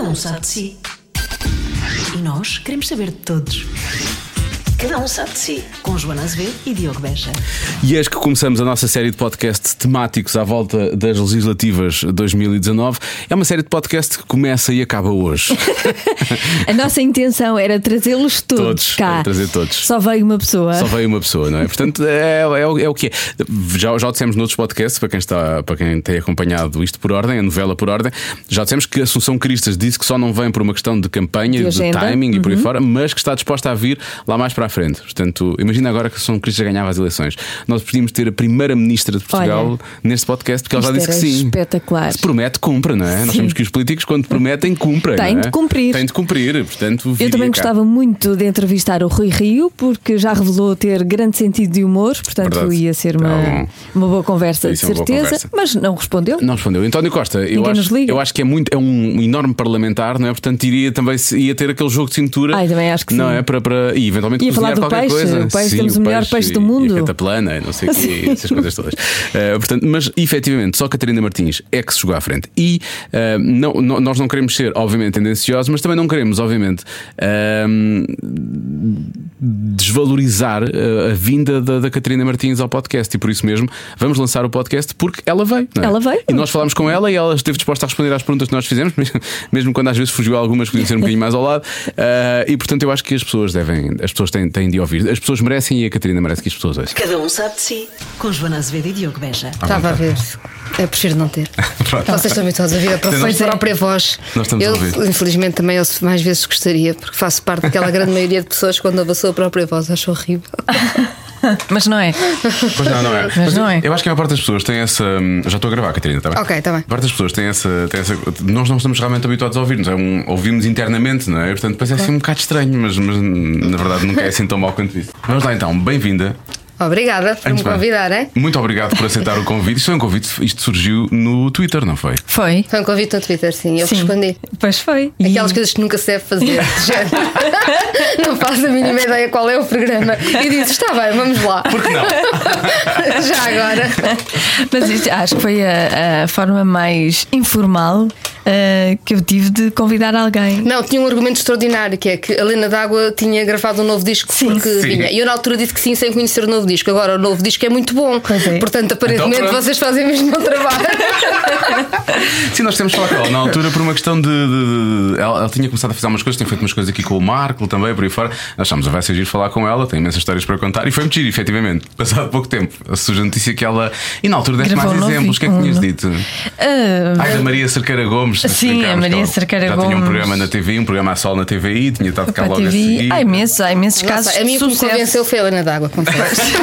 Cada um sabe de si. E nós queremos saber de todos. Cada um sabe de si. Com Joana Azevedo e Diogo Beja. E eis que começamos a nossa série de podcasts temáticos à volta das legislativas 2019. É uma série de podcasts que começa e acaba hoje. A nossa intenção era trazê-los todos, Todos, cá. trazer todos. Só veio uma pessoa. Só veio uma pessoa, não é? Portanto, é, é o- é o que é. Já, já o dissemos noutros podcasts, para quem, está, para quem tem acompanhado isto por ordem, a novela por ordem, já dissemos que Assunção Cristas disse que só não vem por uma questão de campanha, De de, timing e por aí fora, mas que está disposta a vir lá mais para a frente. Portanto, imagina agora que Assunção Cristas ganhava as eleições. Nós podíamos ter a primeira ministra de Portugal Olha, neste podcast, porque ela já disse que sim. espetacular. Se promete, cumpra, não é? Nós Sim. sabemos que os políticos, quando prometem, cumprem. Não é? de cumprir. Têm de cumprir. Portanto, Eu também cá. gostava muito de entrevistar o Rui Rio, porque já revelou ter grande sentido de humor, portanto Verdade. ia ser uma, Então, uma boa conversa, de é certeza, conversa. mas não respondeu. Não respondeu. António Costa, eu Ninguém acho, eu acho que é muito é um enorme parlamentar, não é? Portanto, iria também ia ter aquele jogo de cintura. Ai, também acho que não sim. é para, para e eventualmente Ia falar do peixe. coisa. O peixe, Sim, temos o melhor peixe do e- mundo. E a cataplana, não sei o quê, essas coisas todas. Eh, portanto, mas efetivamente, só Catarina Martins é que se jogou à frente. E eh, não, não- nós não queremos ser, obviamente, tendenciosos, mas também não queremos, obviamente, ehm, desvalorizar eh, a vinda da, da Catarina Martins ao podcast. E por isso mesmo vamos lançar o podcast porque ela veio. é? Ela veio. E nós falámos com ela e ela esteve disposta a responder às perguntas que nós fizemos, mesmo- quando às vezes fugiu algumas que podiam ser um bocadinho mais ao lado. E portanto eu acho que as pessoas devem, as pessoas têm, têm de ouvir. As pessoas merecem e a Catarina merece que as pessoas ouçam. Cada um sabe de si. Com Joana Azevedo e Diogo Beja. Estava a ver. Eu prefiro não ter. Vocês estão habituados a ouvir a própria, própria voz. Nós estamos a eu, ouvir. infelizmente, também ouço mais vezes gostaria, porque faço parte daquela grande maioria de pessoas que quando ouve a sua própria voz acho horrível. Mas não é. Pois não, não é. Mas não é. Eu acho que a maior parte das pessoas tem essa. Já estou a gravar, Catarina, está bem? Ok, está bem. A parte das pessoas tem essa, tem essa. Nós não estamos realmente habituados a ouvir-nos. É um, ouvimos internamente, não é? Portanto, depois é assim um bocado estranho, mas, mas na verdade nunca é assim tão mal quanto isso. Vamos lá então, bem-vinda. Obrigada por Antes me bem, convidar, hein? Muito obrigado por aceitar o convite. Isto foi um convite, isto surgiu no Twitter, não foi? Foi. Foi um convite no Twitter, sim, eu Sim. respondi. Pois foi. E- Aquelas coisas que nunca se deve fazer. de género. não faço a mínima ideia qual é o programa. E disse: está bem, vamos lá. Por que não? Já agora. Mas isto acho que foi a, a forma mais informal ah, que eu tive de convidar alguém. Não, tinha um argumento extraordinário que é que a Lena D'Água tinha gravado um novo disco porque Sim. vinha. E eu na altura disse que sim, sem conhecer o novo disco. Agora o novo disco é muito bom. É. Portanto, aparentemente Então, vocês fazem mesmo o trabalho. Sim, nós temos falado com ela na altura por uma questão de. de- de- ela, ela tinha começado a fazer umas coisas, tinha feito umas coisas aqui com o Marco também, por aí fora. Nós achámos, vai ser giro falar com ela, tem imensas histórias para contar. E foi muito giro, efetivamente. Passado pouco tempo, surge a notícia que ela. E na altura deste mais exemplos, o que é que tinhas dito? Ah, Ai, da Maria Cerqueira Gomes. Sim, a Maria Cerqueira Já tinha um Gomes. programa na TV, um programa a sol na TVI, tinha estado cá logo a TV. seguir. Há imensos, há imensos casos. Nossa, a mim que me convenceu foi a Lena D'Água, confesso.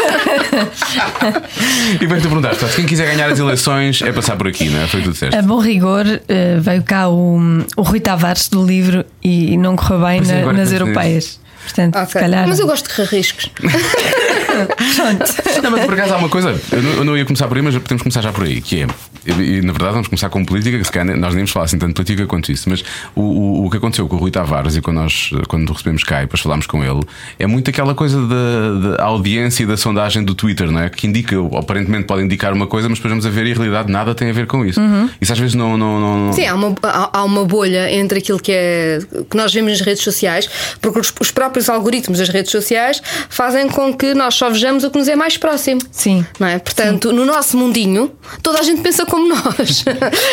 E bem, tu perguntaste, portanto, quem quiser ganhar as eleições é passar por aqui, não é? Foi tudo certo. A bom rigor, eh, veio cá o, o Rui Tavares do livro e não correu bem é, na- nas europeias. Portanto, se Ok. calhar. Mas eu gosto de correr riscos. Não, mas por acaso há uma coisa, eu não, eu não ia começar por aí, mas podemos começar já por aí, que é, e, na verdade vamos começar com política, que se calhar nós nem vamos falar assim tanto de política quanto isso, mas o, o, o que aconteceu com o Rui Tavares e quando nós quando recebemos cá e depois falámos com ele, é muito aquela coisa da, da audiência e da sondagem do Twitter, não é? Que indica, aparentemente pode indicar uma coisa, mas depois vamos a ver e a realidade nada tem a ver com isso. Isso às vezes não. não, não Sim, há uma, há, há uma bolha entre aquilo que é que nós vemos nas redes sociais, porque os, os próprios algoritmos das redes sociais fazem com que nós só vejamos o que nos é mais próximo. Sim. Não é? Portanto, no nosso mundinho, toda a gente pensa como nós.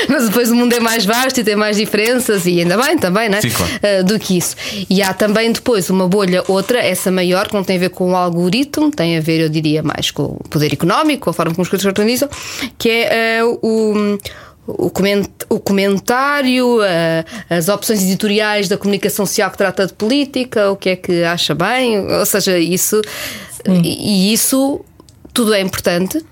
Mas depois o mundo é mais vasto e tem mais diferenças, e ainda bem também, não é? Sim, claro. Ah, do que isso. E há também depois uma bolha, outra, essa maior, que não tem a ver com o algoritmo, tem a ver, eu diria, mais com o poder económico, com a forma como as coisas se organizam, que é ah, o. O comentário, ah, as opções editoriais da comunicação social que trata de política, o que é que acha bem, ou seja, isso. E, e isso tudo é importante.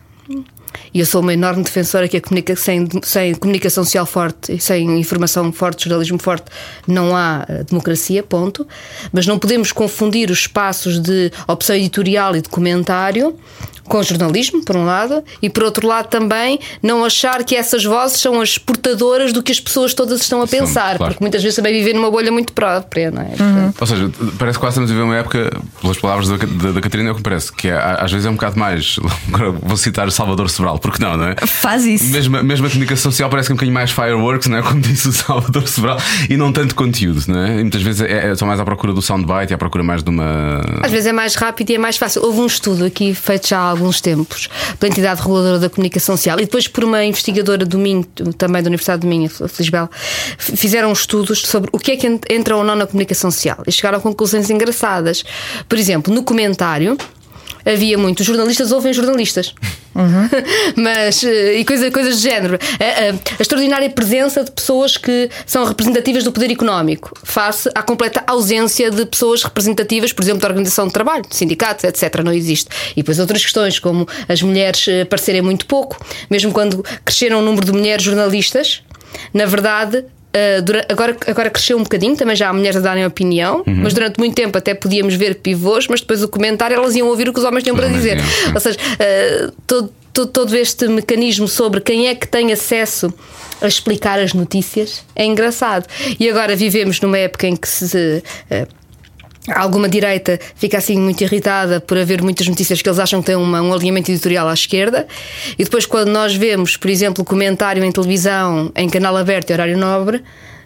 E eu sou uma enorme defensora que a comunica sem, sem comunicação social forte sem informação forte, jornalismo forte, não há eh, democracia, ponto. Mas não podemos confundir os espaços de opção editorial e de comentário com o jornalismo, por um lado, e por outro lado também não achar que essas vozes são as portadoras do que as pessoas todas estão a pensar, claro. porque muitas vezes também vivem numa bolha muito própria, não é? Portanto, Ou seja, parece que quase estamos a viver uma época, pelas palavras da, da, da Catarina, é o que me parece, que é, às vezes é um bocado mais. Agora vou citar Salvador Sobral, porque não, não é? Faz isso. Mesmo, mesmo a comunicação social parece que é um bocadinho mais fireworks, não é? Como disse o Salvador Sobral, e não tanto conteúdo, não é? E muitas vezes é, é, são mais à procura do soundbite e à procura mais de uma. Às vezes é mais rápido e é mais fácil. Houve um estudo aqui feito já há alguns tempos pela entidade reguladora da comunicação social e depois por uma investigadora do Minho, também da Universidade do Minho, a fizeram estudos sobre o que é que en- entra ou não na comunicação social e chegaram a conclusões engraçadas. Por exemplo, no comentário. Havia muito. Os jornalistas ouvem jornalistas. Mas. eh, E coisa, coisas de género. A, a- a extraordinária presença de pessoas que são representativas do poder económico, face à completa ausência de pessoas representativas, por exemplo, da organização de trabalho, de sindicatos, etc. Não existe. E depois outras questões, como as mulheres eh, aparecerem muito pouco, mesmo quando cresceram o número de mulheres jornalistas, na verdade. Uh, dura- agora, agora cresceu um bocadinho, também já há mulheres a darem opinião, mas durante muito tempo até podíamos ver pivôs, mas depois o comentário elas iam ouvir o que os homens tinham para dizer. Ou seja, uh, todo, todo, todo este mecanismo sobre quem é que tem acesso a explicar as notícias é engraçado. E agora vivemos numa época em que se. uh, Alguma direita fica assim muito irritada por haver muitas notícias que eles acham que têm uma- um alinhamento editorial à esquerda, e depois, quando nós vemos, por exemplo, comentário em televisão, em canal aberto e horário nobre,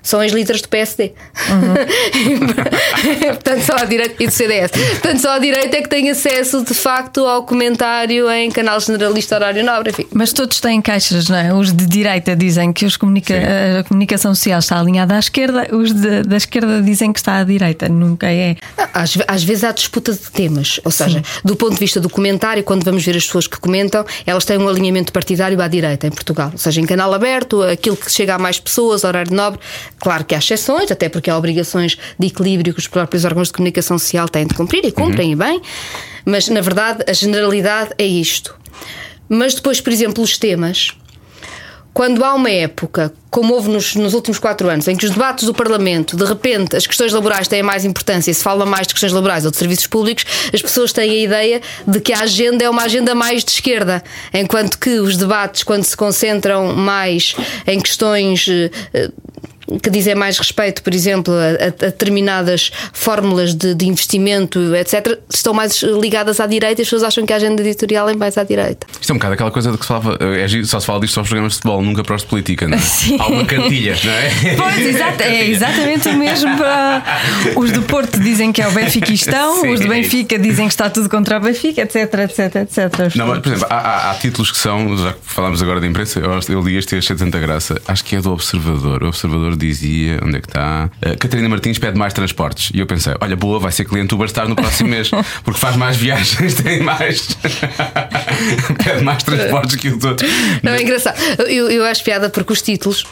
são as literas do PSD. Portanto, só a direita e do CDS. Portanto, só a direita é que tem acesso de facto ao comentário em canal generalista horário nobre. Enfim. Mas todos têm caixas, não é? Os de direita dizem que os comunica- a comunicação social está alinhada à esquerda, os de- da esquerda dizem que está à direita. Nunca é. Às, às vezes há disputa de temas, ou seja, do ponto de vista do comentário, quando vamos ver as pessoas que comentam, elas têm um alinhamento partidário à direita em Portugal, ou seja, em canal aberto, aquilo que chega a mais pessoas, horário nobre. Claro que há exceções, até porque há obrigações de equilíbrio que os próprios órgãos de comunicação social têm de cumprir e cumprem e bem, mas na verdade a generalidade é isto. Mas depois, por exemplo, os temas. Quando há uma época, como houve nos, nos últimos quatro anos, em que os debates do Parlamento, de repente, as questões laborais têm mais importância e se fala mais de questões laborais ou de serviços públicos, as pessoas têm a ideia de que a agenda é uma agenda mais de esquerda, enquanto que os debates, quando se concentram mais em questões. Eh, eh, que dizem mais respeito, por exemplo, a, a- determinadas fórmulas de, de investimento, etc., estão mais ligadas à direita e as pessoas acham que a agenda editorial é mais à direita. Isto é um bocado aquela coisa de que se falava, é giro, só se fala disto aos programas de futebol, nunca para os de política, não é? Sim. Há uma cartilha, não é? Pois, exato, é exatamente o mesmo para. Os do Porto dizem que é o Benfiquistão, Sim, os do é Benfica dizem que está tudo contra o Benfica, etc, etc, etc. Não, mas, por exemplo, há, há- há títulos que são, já que falámos agora da imprensa, eu, eu li este e achei de tanta graça. Acho que é do Observador. O Observador dizia, onde é que está? Uh, Catarina Martins pede mais transportes. E eu pensei, olha, boa, vai ser cliente Uber Star no próximo mês, porque faz mais viagens, tem mais. pede mais transportes que os outros. Não, é engraçado. Eu, eu acho piada porque os títulos,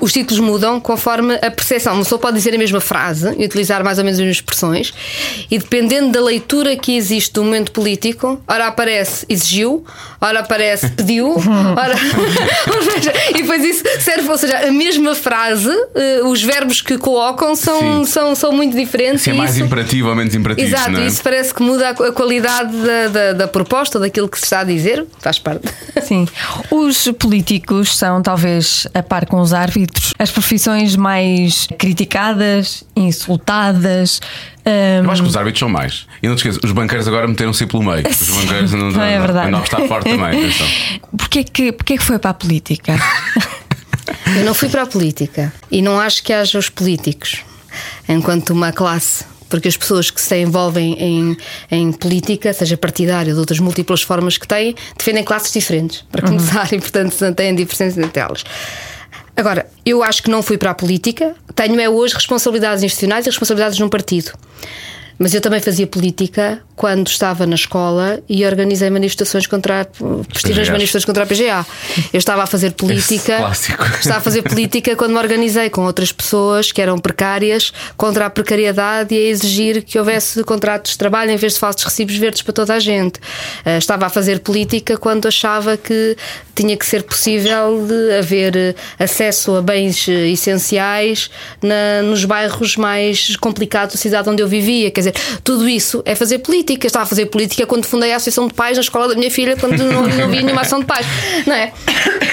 os títulos mudam conforme a percepção. Uma pessoa pode dizer a mesma frase e utilizar mais ou menos as mesmas expressões, e dependendo da leitura que existe do momento político, ora aparece exigiu, ora aparece pediu, ora. E depois isso serve, ou seja, a mesma frase, eh, os verbos que colocam são, Sim. são, são muito diferentes. Se é e mais isso- imperativo ou menos imperativo. Exato, não é? isso parece que muda a qualidade da, da, da proposta, daquilo que se está a dizer, faz parte. Sim. Os políticos são, talvez, a par com os árbitros, as profissões mais criticadas, insultadas. hum, Eu acho que os árbitros são mais. E não te esqueças, os banqueiros agora meteram-se pelo meio. Os banqueiros não, não é verdade. O Nove está forte também. Porquê que, porquê que foi para a política? Eu não fui para a política e não acho que haja os políticos enquanto uma classe. Porque as pessoas que se envolvem em, em política, seja partidária ou de outras múltiplas formas que têm, defendem classes diferentes, para começar, e portanto não têm diferença entre elas. Agora, eu acho que não fui para a política, tenho é hoje responsabilidades institucionais e responsabilidades num partido. Mas eu também fazia política quando estava na escola e organizei manifestações contra a, prestigiosas manifestações contra a PGA. Eu estava a fazer política. Estava a fazer política quando me organizei com outras pessoas que eram precárias contra a precariedade e a exigir que houvesse contratos de trabalho em vez de falsos recibos verdes para toda a gente. Eh, Estava a fazer política quando achava que tinha que ser possível de haver eh, acesso a bens eh, essenciais na, nos bairros mais complicados da cidade onde eu vivia. Quer dizer, tudo isso é fazer política. Estava a fazer política quando fundei a Associação de Pais na escola da minha filha, quando não, não havia nenhuma ação de pais. Não é?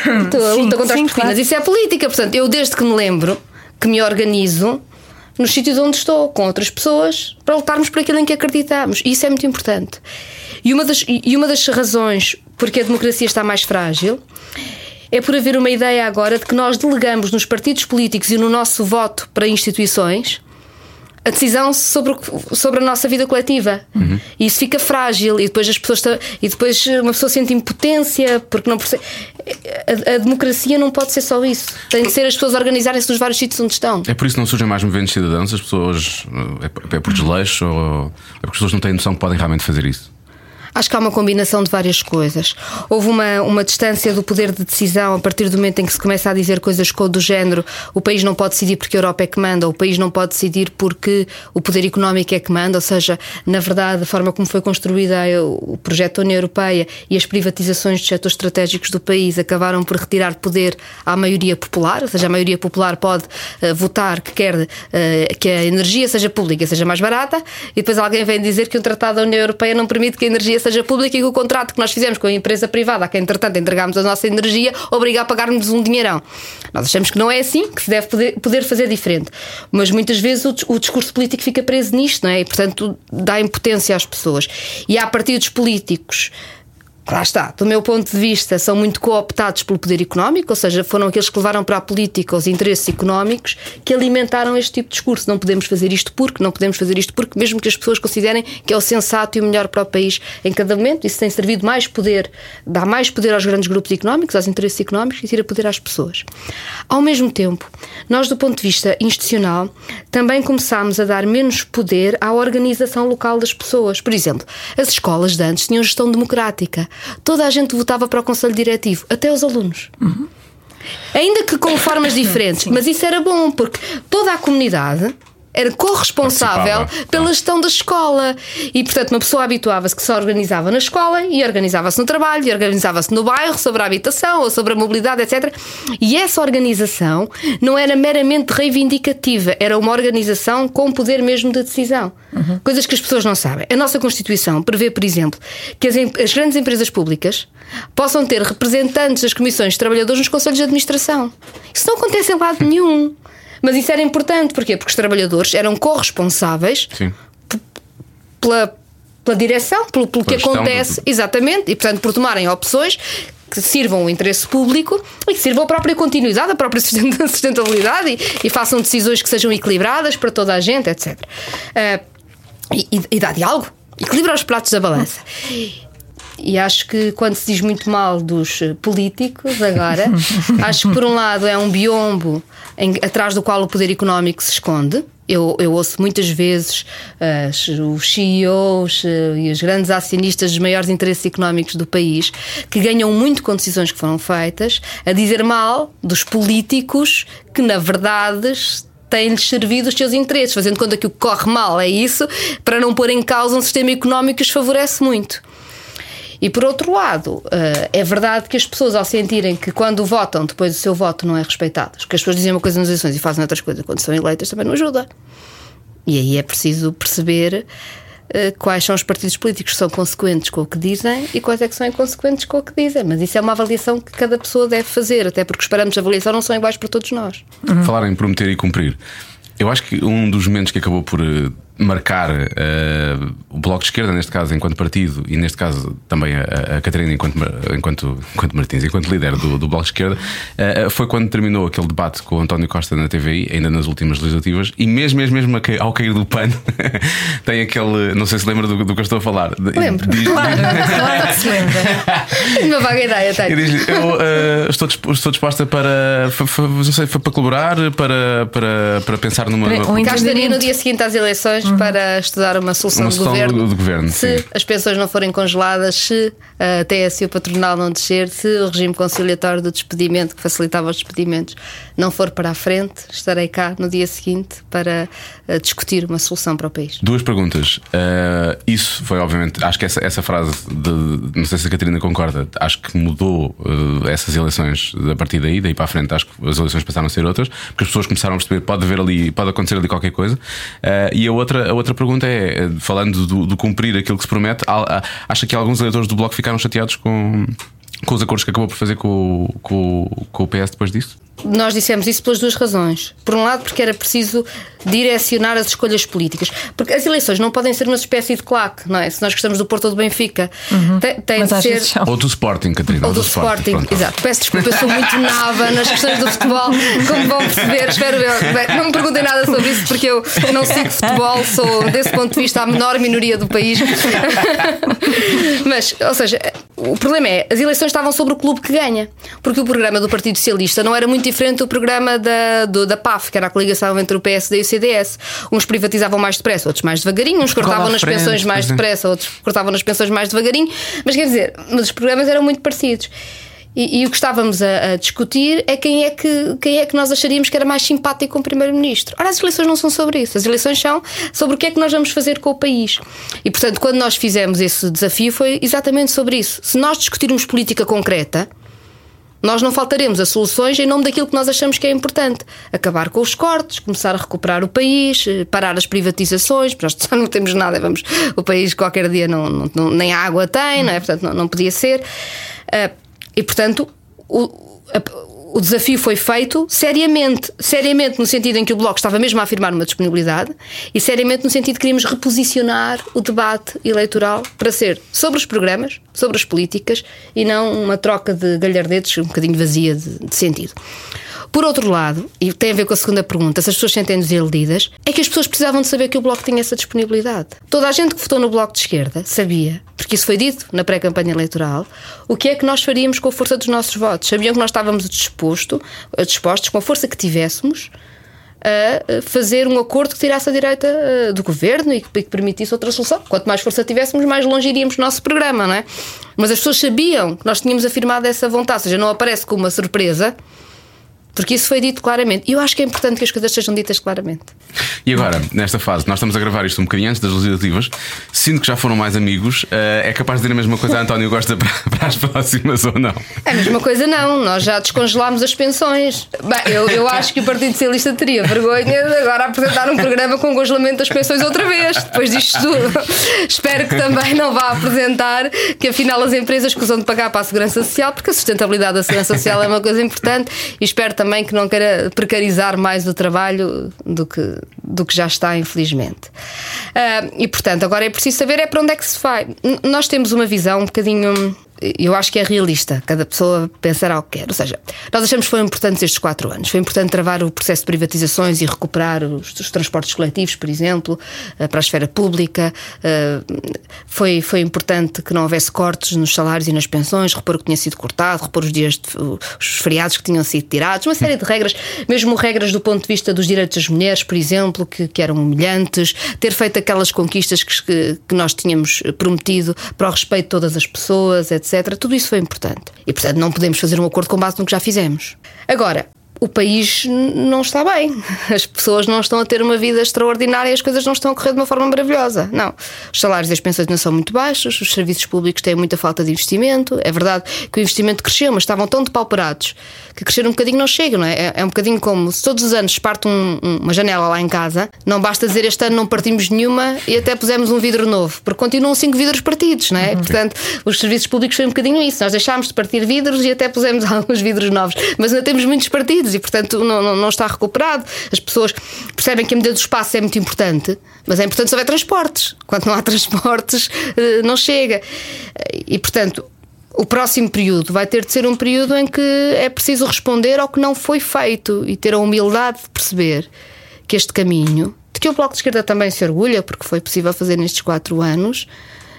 A Sim, luta contra sim, as claro. Isso é política. Portanto, eu desde que me lembro que me organizo nos sítios onde estou, com outras pessoas, para lutarmos por aquilo em que acreditamos. E isso é muito importante. E uma das, e uma das razões porque a democracia está mais frágil é por haver uma ideia agora de que nós delegamos nos partidos políticos e no nosso voto para instituições a decisão sobre, sobre a nossa vida coletiva. E isso fica frágil e depois as pessoas e depois uma pessoa sente impotência porque não percebe. A, a democracia não pode ser só isso. Tem de ser as pessoas organizarem-se nos vários sítios onde estão. É por isso que não surgem mais movimentos cidadãos, as pessoas. É por- é por desleixo ou é porque as pessoas não têm noção que podem realmente fazer isso? Acho que há uma combinação de várias coisas. Houve uma, uma distância do poder de decisão a partir do momento em que se começa a dizer coisas do género: o país não pode decidir porque a Europa é que manda, o país não pode decidir porque o poder económico é que manda. Ou seja, na verdade, a forma como foi construída a- o projeto da União Europeia e as privatizações dos setores estratégicos do país acabaram por retirar poder à maioria popular. Ou seja, a maioria popular pode eh, votar que quer eh, que a energia seja pública, seja mais barata, e depois alguém vem dizer que o Tratado da União Europeia não permite que a energia seja pública e que o contrato que nós fizemos com a empresa privada, a quem entretanto entregámos a nossa energia, obriga a pagarmos um dinheirão. Nós achamos que não é assim, que se deve poder, poder fazer diferente. Mas muitas vezes o, o discurso político fica preso nisto, não é? E portanto dá impotência às pessoas. E há partidos políticos. Lá está, do meu ponto de vista, são muito cooptados pelo poder económico, ou seja, foram aqueles que levaram para a política os interesses económicos que alimentaram este tipo de discurso. Não podemos fazer isto porque, não podemos fazer isto porque, mesmo que as pessoas considerem que é o sensato e o melhor para o país em cada momento, isso tem servido mais poder, dá mais poder aos grandes grupos económicos, aos interesses económicos e tira poder às pessoas. Ao mesmo tempo, nós, do ponto de vista institucional, também começámos a dar menos poder à organização local das pessoas. Por exemplo, as escolas de antes tinham gestão democrática. Toda a gente votava para o Conselho Diretivo, até os alunos. Ainda que com formas diferentes, mas isso era bom, porque toda a comunidade era corresponsável pela gestão da escola. E, portanto, uma pessoa habituava-se que só organizava na escola e organizava-se no trabalho e organizava-se no bairro, sobre a habitação ou sobre a mobilidade, etc. E essa organização não era meramente reivindicativa, era uma organização com poder mesmo de decisão. Coisas que as pessoas não sabem. A nossa Constituição prevê, por exemplo, que as, as grandes empresas públicas possam ter representantes das comissões de trabalhadores nos conselhos de administração. Isso não acontece em lado nenhum. Mas isso era importante, porquê? Porque os trabalhadores eram corresponsáveis pela, pela direção, pelo, pelo que acontece, do- exatamente, e portanto por tomarem opções que sirvam o interesse público e que sirvam a própria continuidade, a própria susten- sustentabilidade e, e façam decisões que sejam equilibradas para toda a gente, etc. Ah, e, e, e dá diálogo, equilibra os pratos da balança. E acho que quando se diz muito mal dos eh, políticos agora, acho que por um lado é um biombo em- atrás do qual o poder económico se esconde. Eu, eu ouço muitas vezes as- os CEOs eh, e os grandes acionistas dos maiores interesses económicos do país que ganham muito com decisões que foram feitas a dizer mal dos políticos que, na verdade, têm-lhes servido os seus interesses, fazendo conta que o que corre mal é isso, para não pôr em causa um sistema económico que os favorece muito. E por outro lado, eh, é verdade que as pessoas, ao sentirem que quando votam, depois o seu voto não é respeitado, que as pessoas dizem uma coisa nas eleições e fazem outras coisas quando são eleitas, também não ajuda. E aí é preciso perceber eh, quais são os partidos políticos que são consequentes com o que dizem e quais é que são inconsequentes com o que dizem. Mas isso é uma avaliação que cada pessoa deve fazer, até porque os parâmetros de avaliação não são iguais para todos nós. Falar em prometer e cumprir. Eu acho que um dos momentos que acabou por eh, marcar eh, o Bloco de Esquerda, neste caso enquanto partido, e neste caso também a, a Catarina enquanto, enquanto, enquanto Martins, enquanto líder do, do Bloco de Esquerda, eh, foi quando terminou aquele debate com o António Costa na TVI, ainda nas últimas legislativas, e mesmo, mesmo, mesmo ao cair do pano, tem aquele. Não sei se lembra do, do que eu estou a falar. Lembro. Diz- Claro, claro que se lembra. Uma vaga ideia, E tenho. diz-lhe, eu eh, estou, disp- estou disposta para, não sei, para colaborar, para, para, para pensar numa. Numa- um estaria no dia seguinte às eleições para estudar uma solução, Uma de solução governo. do- do governo, se sim. as pensões não forem congeladas, se a TSE e o patronal não descer, se o regime conciliatório do despedimento, que facilitava os despedimentos, não for para a frente, estarei cá no dia seguinte para eh, discutir uma solução para o país. Duas perguntas. Uh, isso foi, obviamente, acho que essa, essa frase, de, não sei se a Catarina concorda, acho que mudou uh, essas eleições a partir daí, daí para a frente, acho que as eleições passaram a ser outras, porque as pessoas começaram a perceber pode haver ali, pode acontecer ali qualquer coisa. Uh, e a outra, a outra pergunta é, eh, falando do, do cumprir aquilo que se promete, acha que alguns eleitores do Bloco ficaram chateados com, com os acordos que acabou por fazer com, com, com o PS depois disso? Nós dissemos isso pelas duas razões. Por um lado, porque era preciso direcionar as escolhas políticas. Porque as eleições não podem ser uma espécie de claque, não é? Se nós gostamos do Porto ou do Benfica, tem, tem Mas de ser. Ou do Sporting, Catarina? Ou do Sporting, pronto. exato. Peço desculpa, eu sou muito nava nas questões do futebol, como vão perceber. Espero eu. Bem, não me perguntem nada sobre isso, porque eu não sigo futebol, sou, desse ponto de vista, a menor minoria do país. Mas, ou seja, o problema é, as eleições estavam sobre o clube que ganha, porque o programa do Partido Socialista não era muito diferente do programa da, do- da PAF, que era a coligação entre o PSD e o CDS. Uns privatizavam mais depressa, outros mais devagarinho, uns cortavam nas frente, pensões mais depressa, outros cortavam nas pensões mais devagarinho, mas quer dizer, mas os programas eram muito parecidos. E, e o que estávamos a, a discutir é quem é, que, quem é que nós acharíamos que era mais simpático com o Primeiro-Ministro. Ora, as eleições não são sobre isso. As eleições são sobre o que é que nós vamos fazer com o país. E, portanto, quando nós fizemos esse desafio, foi exatamente sobre isso. Se nós discutirmos política concreta, nós não faltaremos a soluções em nome daquilo que nós achamos que é importante. Acabar com os cortes, começar a recuperar o país, eh, parar as privatizações, porque nós já não temos nada, vamos, o país qualquer dia não, não- não- nem água tem, não é? Portanto, não, não podia ser. Ah, e portanto, o, a- o desafio foi feito seriamente. Seriamente no sentido em que o Bloco estava mesmo a afirmar uma disponibilidade e seriamente no sentido que queríamos reposicionar o debate eleitoral para ser sobre os programas, sobre as políticas e não uma troca de galhardetes um bocadinho vazia de, de sentido. Por outro lado, e tem a ver com a segunda pergunta, se as pessoas sentem desiludidas, é que as pessoas precisavam de saber que o Bloco tinha essa disponibilidade. Toda a gente que votou no Bloco de Esquerda sabia, porque isso foi dito na pré-campanha eleitoral, o que é que nós faríamos com a força dos nossos votos. Sabiam que nós estávamos disposto, dispostos, com a força que tivéssemos, a fazer um acordo que tirasse a direita eh, do governo e que, permitisse outra solução. Quanto mais força tivéssemos, mais longe iríamos no nosso programa, não é? Mas as pessoas sabiam que nós tínhamos afirmado essa vontade, ou seja, não aparece como uma surpresa. Porque isso foi dito claramente. E eu acho que é importante que as coisas sejam ditas claramente. E agora, nesta fase, nós estamos a gravar isto um bocadinho antes das legislativas. Sinto que já foram mais amigos. eh, é capaz de dizer a mesma coisa a António Costa para, as próximas ou não? É a mesma coisa, não. Nós já descongelámos as pensões. Bem, eu, eu acho que o Partido Socialista teria vergonha de agora apresentar um programa com congelamento das pensões outra vez, depois disto tudo. Espero que também não vá apresentar que afinal as empresas escusam de pagar para a Segurança Social, porque a sustentabilidade da Segurança Social é uma coisa importante e espero também que não queira precarizar mais o trabalho do que, do que já está, infelizmente. Ah, e portanto, agora é preciso saber é para onde é que se vai. N- Nós temos uma visão um bocadinho eu acho que é realista, cada pessoa pensará o que quer. Ou seja, nós achamos que foram importantes estes quatro anos. Foi importante travar o processo de privatizações e recuperar os, os transportes coletivos, por exemplo, eh, para a esfera pública. Eh, Foi, foi importante que não houvesse cortes nos salários e nas pensões, repor o que tinha sido cortado, repor os dias, de, os feriados que tinham sido tirados, uma série de regras, mesmo regras do ponto de vista dos direitos das mulheres, por exemplo, que, que eram humilhantes, ter feito aquelas conquistas que, que, que nós tínhamos prometido para o respeito de todas as pessoas, etc. Tudo isso foi importante. E, portanto, não podemos fazer um acordo com base no que já fizemos. Agora, o país não está bem. As pessoas não estão a ter uma vida extraordinária e as coisas não estão a correr de uma forma maravilhosa. Não. Os salários e as pensões não são muito baixos, os serviços públicos têm muita falta de investimento. É verdade que o investimento cresceu, mas estavam tão depauperados que crescer um bocadinho não chega, não é? É- É um bocadinho como se todos os anos se parte um- um- uma janela lá em casa, não basta dizer este ano não partimos nenhuma e até pusemos um vidro novo, porque continuam cinco vidros partidos, não é? Portanto, os serviços públicos foi um bocadinho isso. Nós deixámos de partir vidros e até pusemos alguns vidros novos, mas ainda temos muitos partidos e, portanto, não, não, não está recuperado. As pessoas percebem que a medida do espaço é muito importante, mas é importante se houver transportes. Quando não há transportes, eh, não chega. E, portanto, o próximo período vai ter de ser um período em que é preciso responder ao que não foi feito e ter a humildade de perceber que este caminho, de que o Bloco de Esquerda também se orgulha, porque foi possível fazer nestes quatro anos,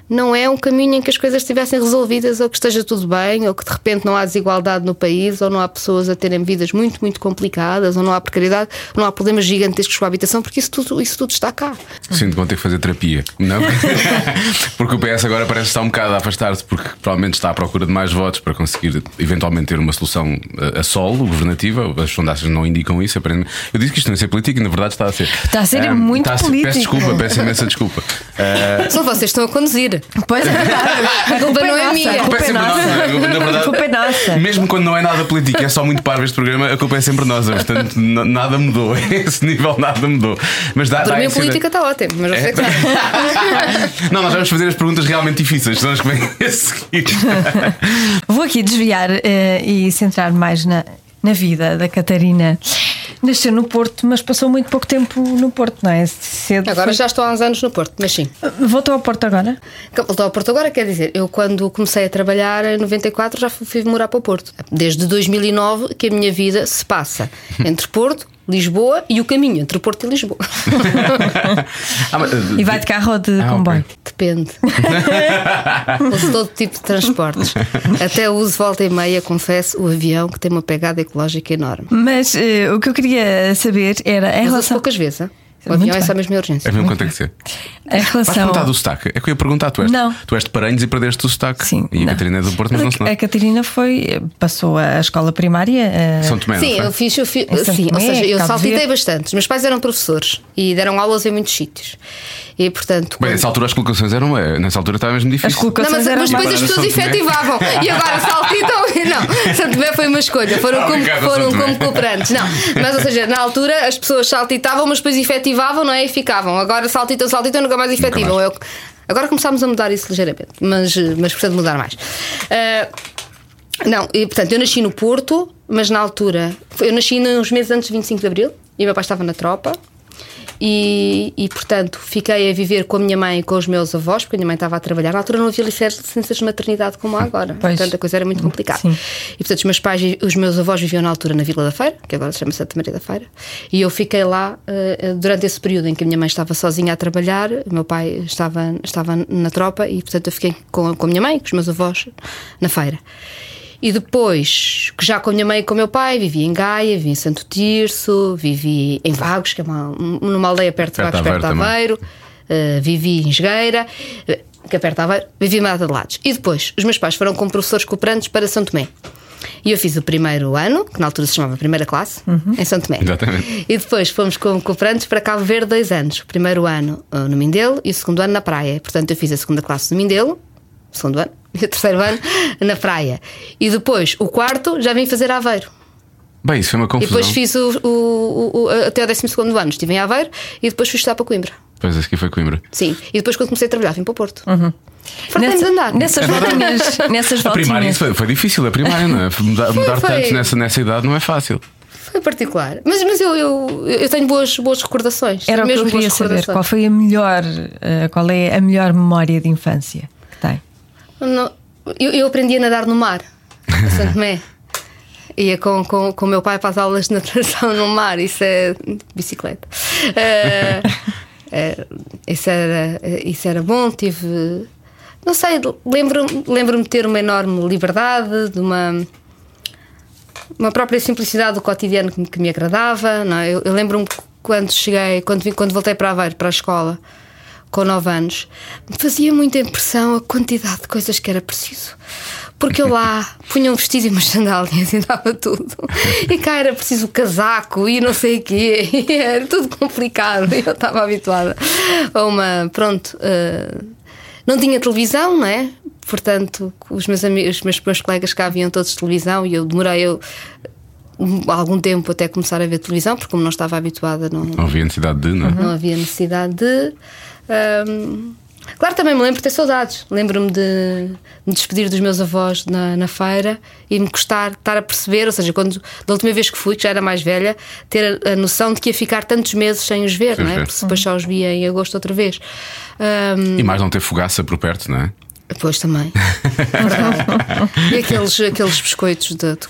não é um caminho em que as coisas estivessem resolvidas ou que esteja tudo bem, ou que de repente não há desigualdade no país, ou não há pessoas a terem vidas muito, muito complicadas, ou não há precariedade, não há problemas gigantescos com a habitação, porque isso tudo, isso tudo está cá. Sinto que vão ter que fazer terapia. Não? porque o PS agora parece estar um bocado a afastar-se, porque provavelmente está à procura de mais votos para conseguir eventualmente ter uma solução a, a solo, governativa. As sondagens não indicam isso, aparentemente. Eu disse que isto não ia ser político e na verdade está a ser. Está a ser muito está a ser- político. Peço desculpa, peço imensa desculpa. Ah, Só vocês estão a conduzir. Pois é verdade. A culpa não é minha. A culpa é sempre nossa. nossa. Na verdade, A culpa é nossa. Mesmo quando não é nada político, é só muito parvo este programa, a culpa é sempre nossa. Portanto, nada mudou. Esse nível nada mudou. Mas dá, Para dá mim a esse- política está ótima, mas não sei que Não, nós vamos fazer as perguntas realmente difíceis, são as que vêm a seguir. Vou aqui desviar eh, e centrar mais na, na vida da Catarina. Nasceu no Porto, mas passou muito pouco tempo no Porto, não é? Cedo. Agora foi- já estou há uns anos no Porto, mas sim. Voltou ao Porto agora? Voltou ao Porto agora, quer dizer, eu quando comecei a trabalhar em 94 já fui, fui morar para o Porto. Desde 2009 que a minha vida se passa entre Porto, Lisboa e o caminho entre Porto e Lisboa. Ah, mas, E vai de carro ou de Ah, comboio? Depende. uso todo tipo de transportes. Até uso volta e meia, confesso, o avião que tem uma pegada ecológica enorme. Mas eh, o que eu queria saber era em Mas relação, poucas vezes. hein? O avião é bem. só mesmo em urgência. É mesmo quanto tem que ser. em Vais relação perguntar do sotaque? É que eu ia perguntar, tu és, Não. tu és de Paranhos e perdeste o sotaque. Sim, e a não. Catarina é do Porto, mas não se a nota. Catarina foi passou a escola primária eh, São Tomé, Sim, não eu fiz, eu fiz sim, ou seja, eu saltitei bastante. Os meus pais eram professores e deram aulas em muitos sítios. E portanto. Bem, quando- nessa altura as colocações eram. eh, Nessa altura estava mesmo as difícil. Não, colocações mas, eram mas depois as pessoas São efetivavam. E agora saltitam. Não, Santo Tomé foi uma escolha. Foram, como, foram São como cooperantes. Não, mas ou seja, na altura as pessoas saltitavam, mas depois efetivavam, não é? E ficavam. Agora saltitam, saltitam, nunca mais efetivam. mais. Eu- agora começámos a mudar isso ligeiramente, mas, mas precisa de mudar mais. Ah, não, e, portanto, eu nasci no Porto, mas na altura. Eu nasci uns meses antes de 25 de Abril e o meu pai estava na tropa. E, e, portanto fiquei a viver com a minha mãe e com os meus avós, porque a minha mãe estava a trabalhar. Na altura não havia licenças de maternidade como há agora, Pois. portanto a coisa era muito complicada. Sim. E portanto os meus pais, os meus avós viviam na altura na Vila da Feira, que agora se chama Santa Maria da Feira, e eu fiquei lá eh, durante esse período em que a minha mãe estava sozinha a trabalhar, o meu pai estava, estava na tropa e portanto eu fiquei com, com a minha mãe e com os meus avós na feira. E depois, que já com a minha mãe e com o meu pai, vivi em Gaia, vivi em Santo Tirso, vivi em Vagos, que é uma, numa aldeia perto de Vagos, de perto de Aveiro. Uh, vivi em Jogueira, uh, que é perto de Aveiro, vivi em Mata de Lados. E depois, os meus pais foram como professores cooperantes para São Tomé. E eu fiz o primeiro ano, que na altura se chamava primeira classe, em São Tomé. Exatamente. E depois fomos como cooperantes para Cabo Verde dois anos. O primeiro ano uh, no Mindelo e o segundo ano na praia. Portanto, eu fiz a segunda classe no Mindelo, segundo ano, e o terceiro ano na praia. E depois, o quarto, já vim fazer Aveiro. Bem, isso foi uma E confusão. depois fiz o, o- o- até o 12 ano, estive em Aveiro e depois fui estudar para Coimbra. Pois, esse aqui foi Coimbra. Sim. E depois, quando comecei a trabalhar, vim para o Porto. De Nessa- andar. nessas voltinhas, nessas A primária foi, foi difícil, a primária, não é? Mudar, mudar foi. tanto nessa, nessa idade não é fácil. Foi particular. Mas, mas eu, eu, eu tenho boas, boas recordações. Era o que eu queria saber. Qual foi a melhor, eh, qual é a melhor memória de infância que tem? Não, eu, eu aprendi a nadar no mar, a Santo Tomé. Ia com, com, com o meu pai para as aulas de natação no mar, isso é bicicleta. Eh, eh, isso, era, isso era bom, tive. Não sei, lembro-me lembro de ter uma enorme liberdade, de uma, uma própria simplicidade do cotidiano que me, que me agradava. Não é? Eu, eu lembro-me quando cheguei, quando, vim- quando voltei para Aveiro, para a escola, com 9 anos, me fazia muita impressão a quantidade de coisas que era preciso. Porque eu lá punha um vestido e umas sandálias e dava tudo. E cá era preciso o casaco e não sei o quê. E era tudo complicado. E eu estava habituada a uma. Pronto. eh, não tinha televisão, não é? Portanto, os meus, amigos, os meus, meus colegas cá haviam todos televisão e eu demorei eu, um, algum tempo até começar a ver televisão, porque como não estava habituada, não, Não havia necessidade de, não é? não havia necessidade de. Hum, claro, também me lembro de ter saudades. Lembro-me de me despedir dos meus avós na, na feira e me custar estar a perceber, ou seja, quando da última vez que fui, que já era mais velha, ter a, a noção de que ia ficar tantos meses sem os ver, Sem não é? ver. Porque depois só os via em agosto outra vez. Hum, E mais não ter fogaça por perto, não é? Pois também. E aqueles, aqueles biscoitos de, de,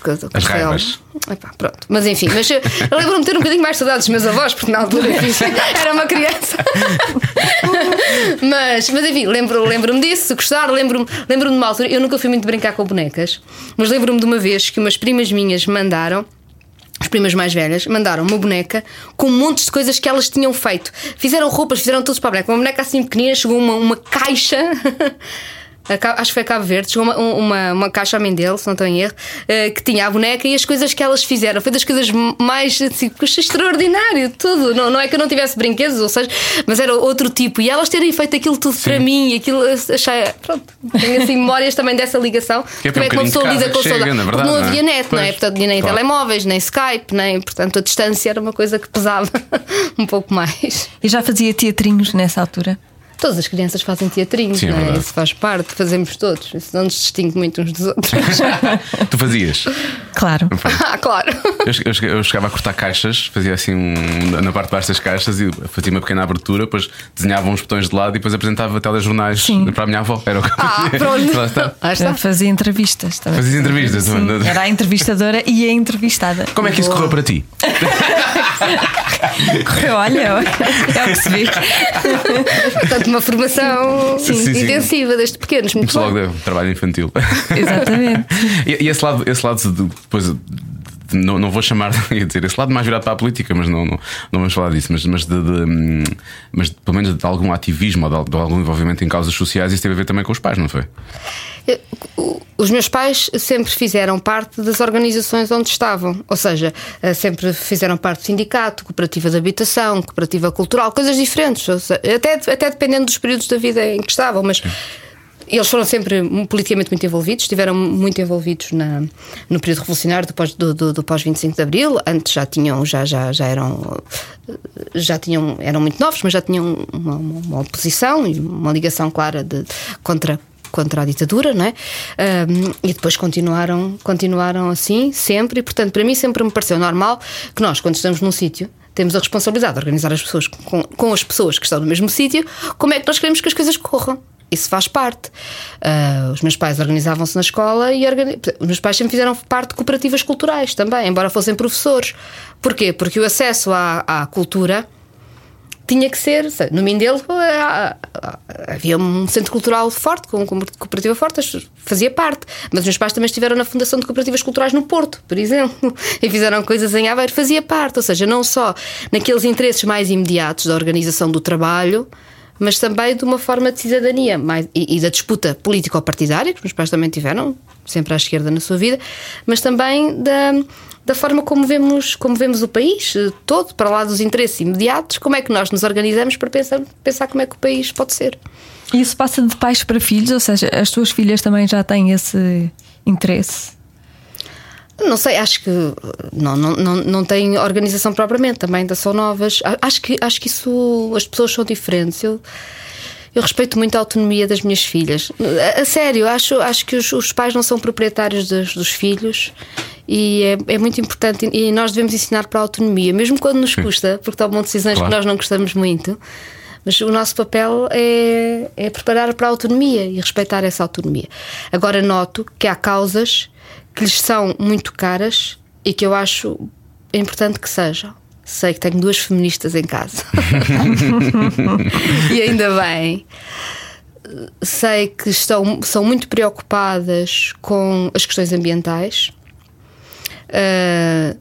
As. Epá, pronto. Mas enfim, mas eu, eu lembro-me de ter um bocadinho mais saudades dos meus avós, porque na altura era uma criança. mas, mas enfim, lembro- lembro-me disso, de gostar, lembro-me lembro de uma altura. Eu nunca fui muito brincar com bonecas, mas lembro-me de uma vez que umas primas minhas mandaram. As primas mais velhas mandaram uma boneca com um monte de coisas que elas tinham feito. Fizeram roupas, fizeram tudo para a boneca. Uma boneca assim pequenina, chegou uma, uma caixa. Acho que foi a Cabo Verde, chegou uma, uma, uma caixa a mãe dele, se não estou em erro, eh, que tinha a boneca e as coisas que elas fizeram. Foi das coisas mais assim, extraordinário, tudo. Não, não é que eu não tivesse brinquedos, ou seja, mas era outro tipo. E elas terem feito aquilo tudo para mim, aquilo achei. Pronto, tenho assim memórias também dessa ligação. Que é Como é que uma um pessoa lida com saudade? chega, Porque verdade, não é? havia net, não é? Pois, Portanto, nem claro. telemóveis, nem Skype, nem. Portanto, a distância era uma coisa que pesava um pouco mais. E já fazia teatrinhos nessa altura? Todas as crianças fazem teatrinhos, Sim, é não é? Isso faz parte, fazemos todos. Isso não nos distingue muito uns dos outros. tu fazias? Claro. ah, claro. Eu, eu che- eu chegava a cortar caixas, fazia assim um, na parte de baixo das caixas e fazia uma pequena abertura, depois desenhava uns botões de lado e depois apresentava telejornais Sim. para a minha avó. Era o que eu Ah, fazia. pronto. Lá está. Lá Já está. fazia entrevistas também. Fazias entrevistas Sim. Era a entrevistadora e a entrevistada. Como é que isso correu para ti? Olha, é o que se vê. Portanto, uma formação Sim, sim. intensiva desde pequenos. Muito logo de trabalho infantil. Exatamente. E, e esse lado, esse lado de, depois de- não, não vou chamar, ia dizer, esse lado mais virado para a política, mas não, não, não vamos falar disso, mas, mas, de, de, hum, mas pelo menos de algum ativismo ou de, de algum envolvimento em causas sociais, isso teve a ver também com os pais, não foi? Os meus pais sempre fizeram parte das organizações onde estavam, ou seja, eh, sempre fizeram parte do sindicato, cooperativa de habitação, cooperativa cultural, coisas diferentes, seja, até, até dependendo dos períodos da vida em que estavam, mas. Eles foram sempre politicamente muito envolvidos, estiveram muito envolvidos na, no período revolucionário do pós, do, do, do pós 25 de Abril. Antes já tinham, já, já, já eram, já tinham, eram muito novos, mas já tinham uma, uma- uma oposição e uma ligação clara de, contra contra a ditadura, não é? Ahm, e depois continuaram, continuaram assim, sempre, e portanto, para mim sempre me pareceu normal que nós, quando estamos num sítio, temos a responsabilidade de organizar as pessoas com, com as pessoas que estão no mesmo sítio, como é que nós queremos que as coisas corram? Isso faz parte. Ah, os meus pais organizavam-se na escola e organi- os meus pais sempre fizeram parte de cooperativas culturais também, embora fossem professores. Porquê? Porque o acesso à, à cultura tinha que ser, no Mindelo ah, ah, havia um centro cultural forte, com cooperativa forte, fazia parte. Mas os meus pais também estiveram na Fundação de Cooperativas Culturais no Porto, por exemplo, e fizeram coisas em Aveiro, fazia parte. Ou seja, não só naqueles interesses mais imediatos da organização do trabalho, mas também de uma forma de cidadania mais, e, e da disputa político-partidária, que os meus pais também tiveram, sempre à esquerda na sua vida, mas também da, da forma como vemos, como vemos o país eh, todo, para lá dos interesses imediatos, como é que nós nos organizamos para pensar, pensar como é que o país pode ser. Isso passa de pais para filhos, ou seja, as tuas filhas também já têm esse interesse. Não sei, acho que não, não, não, não tem organização propriamente, também ainda são novas. Acho que, acho que isso, as pessoas são diferentes. Eu, eu respeito muito a autonomia das minhas filhas. A, a sério, acho, acho que os, os pais não são proprietários dos, dos filhos e é, é muito importante. E nós devemos ensinar para a autonomia, mesmo quando nos custa, porque tomam decisões Claro. que nós não gostamos muito. Mas o nosso papel é, é preparar para a autonomia e respeitar essa autonomia. Agora noto que há causas que lhes são muito caras e que eu acho importante que sejam. Sei que tenho duas feministas em casa. e ainda bem. Sei que estão, são muito preocupadas com as questões ambientais. Uh,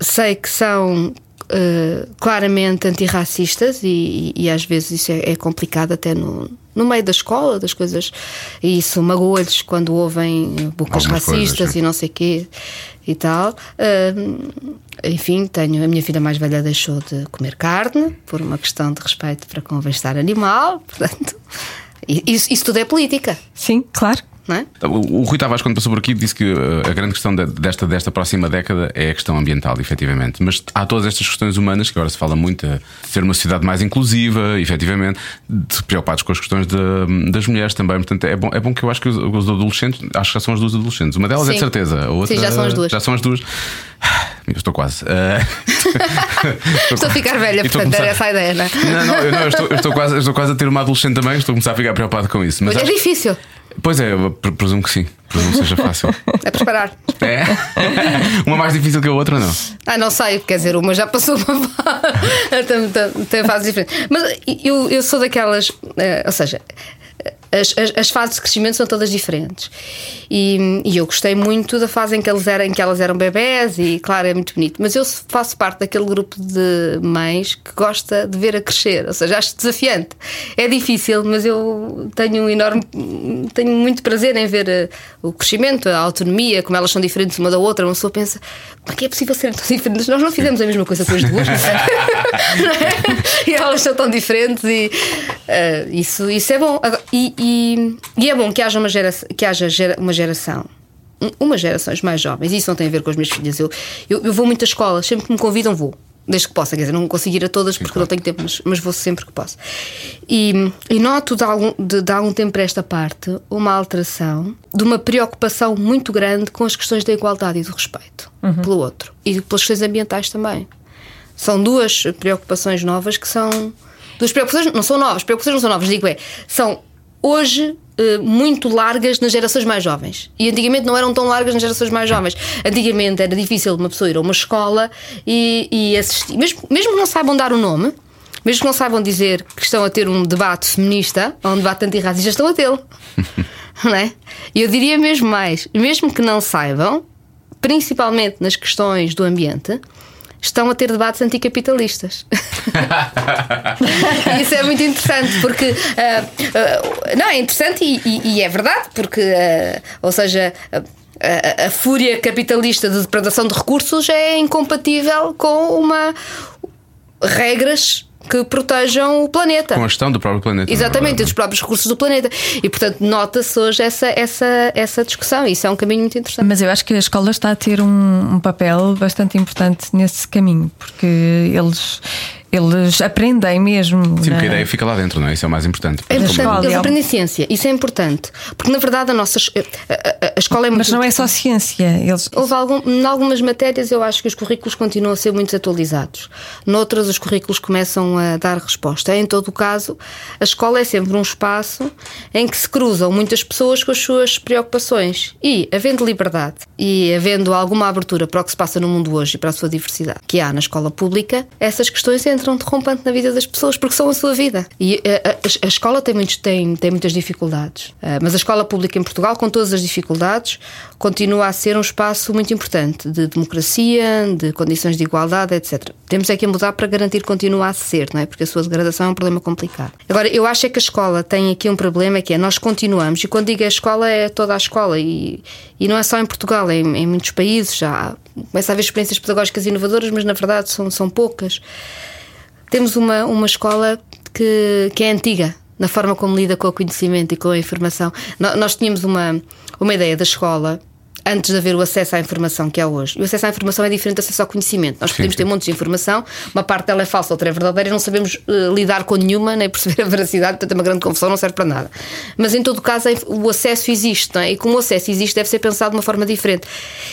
sei que são uh, claramente antirracistas e, e, e às vezes isso é, é complicado até no, no meio da escola, das coisas, e isso magoa-lhes quando ouvem bocas Algumas racistas coisas, e não sei quê e tal. Uh, enfim, tenho a minha filha mais velha deixou de comer carne por uma questão de respeito para com o bem-estar animal, portanto, isso, isso tudo é política, Sim, claro. Não é? O, o Rui Tavares, quando passou por aqui, disse que uh, a grande questão de- desta, desta próxima década é a questão ambiental, efetivamente. Mas há todas estas questões humanas que agora se fala muito, a ser uma sociedade mais inclusiva, efetivamente, de, preocupados com as questões de- das mulheres também. Portanto, é bom, é bom que eu acho que os, os adolescentes, acho que já são as duas adolescentes. Uma delas é de Sim. certeza, a outra Sim, já são as duas. Já são as duas. Eu estou quase. Uh, Estou a ficar velha, estou portanto, era essa a ideia, não é? Não, não, eu, não, eu estou, eu estou quase, eu estou quase a ter uma adolescente também, estou a começar a ficar preocupado com isso. Mas É acho- difícil. Pois é, presumo que sim. Presumo que seja fácil. É preparar. É? Uma mais difícil que a outra, não? Ah, não sei, quer dizer, uma já passou uma fase. tem fases diferentes. Mas eu, eu sou daquelas. eh, ou seja, as, as, as fases de crescimento são todas diferentes. E, e eu gostei muito da fase em que, eles eram, em que elas eram bebés, e claro, é muito bonito. Mas eu faço parte daquele grupo de mães que gosta de ver a crescer, ou seja, acho desafiante. É difícil, mas eu tenho um enorme. tenho muito prazer em ver eh, o crescimento, a autonomia, como elas são diferentes uma da outra. Uma pessoa pensa, como é que é possível serem tão diferentes? Nós não fizemos a mesma coisa com as duas, é? E elas são tão diferentes e eh, isso, isso é bom. E, e- e é bom que haja uma geração, que haja gera- uma geração. um- Umas gerações mais jovens, e isso não tem a ver com as minhas filhas. Eu, eu, eu vou muito à escola, sempre que me convidam, vou. Desde que possa, quer dizer, não consigo ir a todas porque não tenho tempo, mas, mas vou sempre que posso. E, e noto de algum, de, de algum tempo para esta parte uma alteração de uma preocupação muito grande com as questões da igualdade e do respeito pelo outro e pelas questões ambientais também. São duas preocupações novas que são. Duas preocupações não são novas, preocupações não são novas, digo é, são hoje eh, muito largas nas gerações mais jovens. E antigamente não eram tão largas nas gerações mais jovens. Antigamente era difícil uma pessoa ir a uma escola e, e assistir, mesmo, mesmo que não saibam dar o nome. Mesmo que não saibam dizer que estão a ter um debate feminista ou um debate antirracista, estão a tê-lo. não é? Eu diria mesmo mais: mesmo que não saibam, principalmente nas questões do ambiente, estão a ter debates anticapitalistas. Isso é muito interessante porque ah, ah, não é interessante e, e- e é verdade porque ah, ou seja a- a, a fúria capitalista de depredação de recursos é incompatível com uma regras que protejam o planeta. Com a gestão do próprio planeta. é Exatamente, e dos próprios recursos do planeta. E portanto nota-se hoje essa, essa, essa discussão. Isso é um caminho muito interessante. Mas eu acho que a escola está a ter um, um papel bastante importante nesse caminho, porque eles, eles aprendem mesmo. Sim, porque a na- ideia fica lá dentro, não é? Isso é o mais importante. É Da importante, escola, eles é. aprendem ciência, isso é importante. Porque na verdade a nossa a, a- a escola é muito Mas não é só ciência. Eles, Houve algum, em algumas matérias eu acho que os currículos continuam a ser muito atualizados. Noutras os currículos começam a dar resposta. Em todo o caso, a escola é sempre um espaço em que se cruzam muitas pessoas com as suas preocupações. E, havendo liberdade e havendo alguma abertura para o que se passa no mundo hoje e para a sua diversidade que há na escola pública, essas questões entram de rompante na vida das pessoas porque são a sua vida. E a, a- a escola tem, muitos, tem, tem muitas dificuldades. Ah, mas a escola pública em Portugal, com todas as dificuldades, continua a ser um espaço muito importante de democracia, de condições de igualdade, etc. Temos é que mudar para garantir que continua a ser, não é? Porque a sua degradação é um problema complicado. Agora, eu acho é que a escola tem aqui um problema que é nós continuamos, e quando digo a escola é toda a escola, e, e não é só em Portugal, é em, em muitos países já começa a haver experiências pedagógicas inovadoras, mas na verdade são, são poucas. Temos uma, uma escola que, que é antiga na forma como lida com o conhecimento e com a informação. No- Nós tínhamos uma, uma ideia da escola antes de haver o acesso à informação que há hoje. E o acesso à informação é diferente do acesso ao conhecimento. Nós podemos ter montes de informação, uma parte dela é falsa, outra é verdadeira, e não sabemos eh, lidar com nenhuma, nem perceber a veracidade, portanto é uma grande confusão, não serve para nada. Mas em todo o caso, o acesso existe, é? e como o acesso existe, deve ser pensado de uma forma diferente.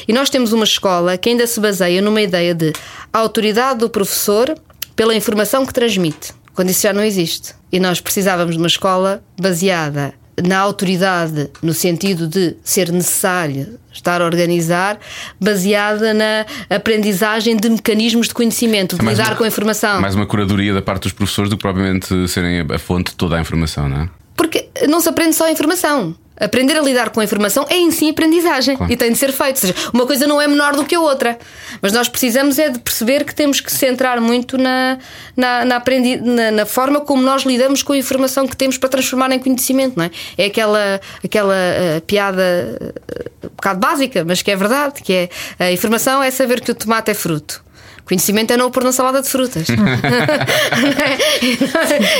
E nós temos uma escola que ainda se baseia numa ideia de autoridade do professor pela informação que transmite, quando isso já não existe. E nós precisávamos de uma escola baseada na autoridade, no sentido de ser necessário estar a organizar, baseada na aprendizagem de mecanismos de conhecimento, de É lidar uma- com a informação. Mais uma curadoria da parte dos professores do que propriamente serem a fonte de toda a informação, não é? Porque não se aprende só a informação. Aprender a lidar com a informação é em si aprendizagem Claro. e tem de ser feito. Ou seja, uma coisa não é menor do que a outra. Mas nós precisamos é de perceber que temos que centrar muito na, na, na, aprendi na, na forma como nós lidamos com a informação que temos para transformar em conhecimento, não é? É aquela, aquela eh, piada eh, um bocado básica, mas que é verdade, que é a informação é saber que o tomate é fruto. Conhecimento é não o pôr na salada de frutas.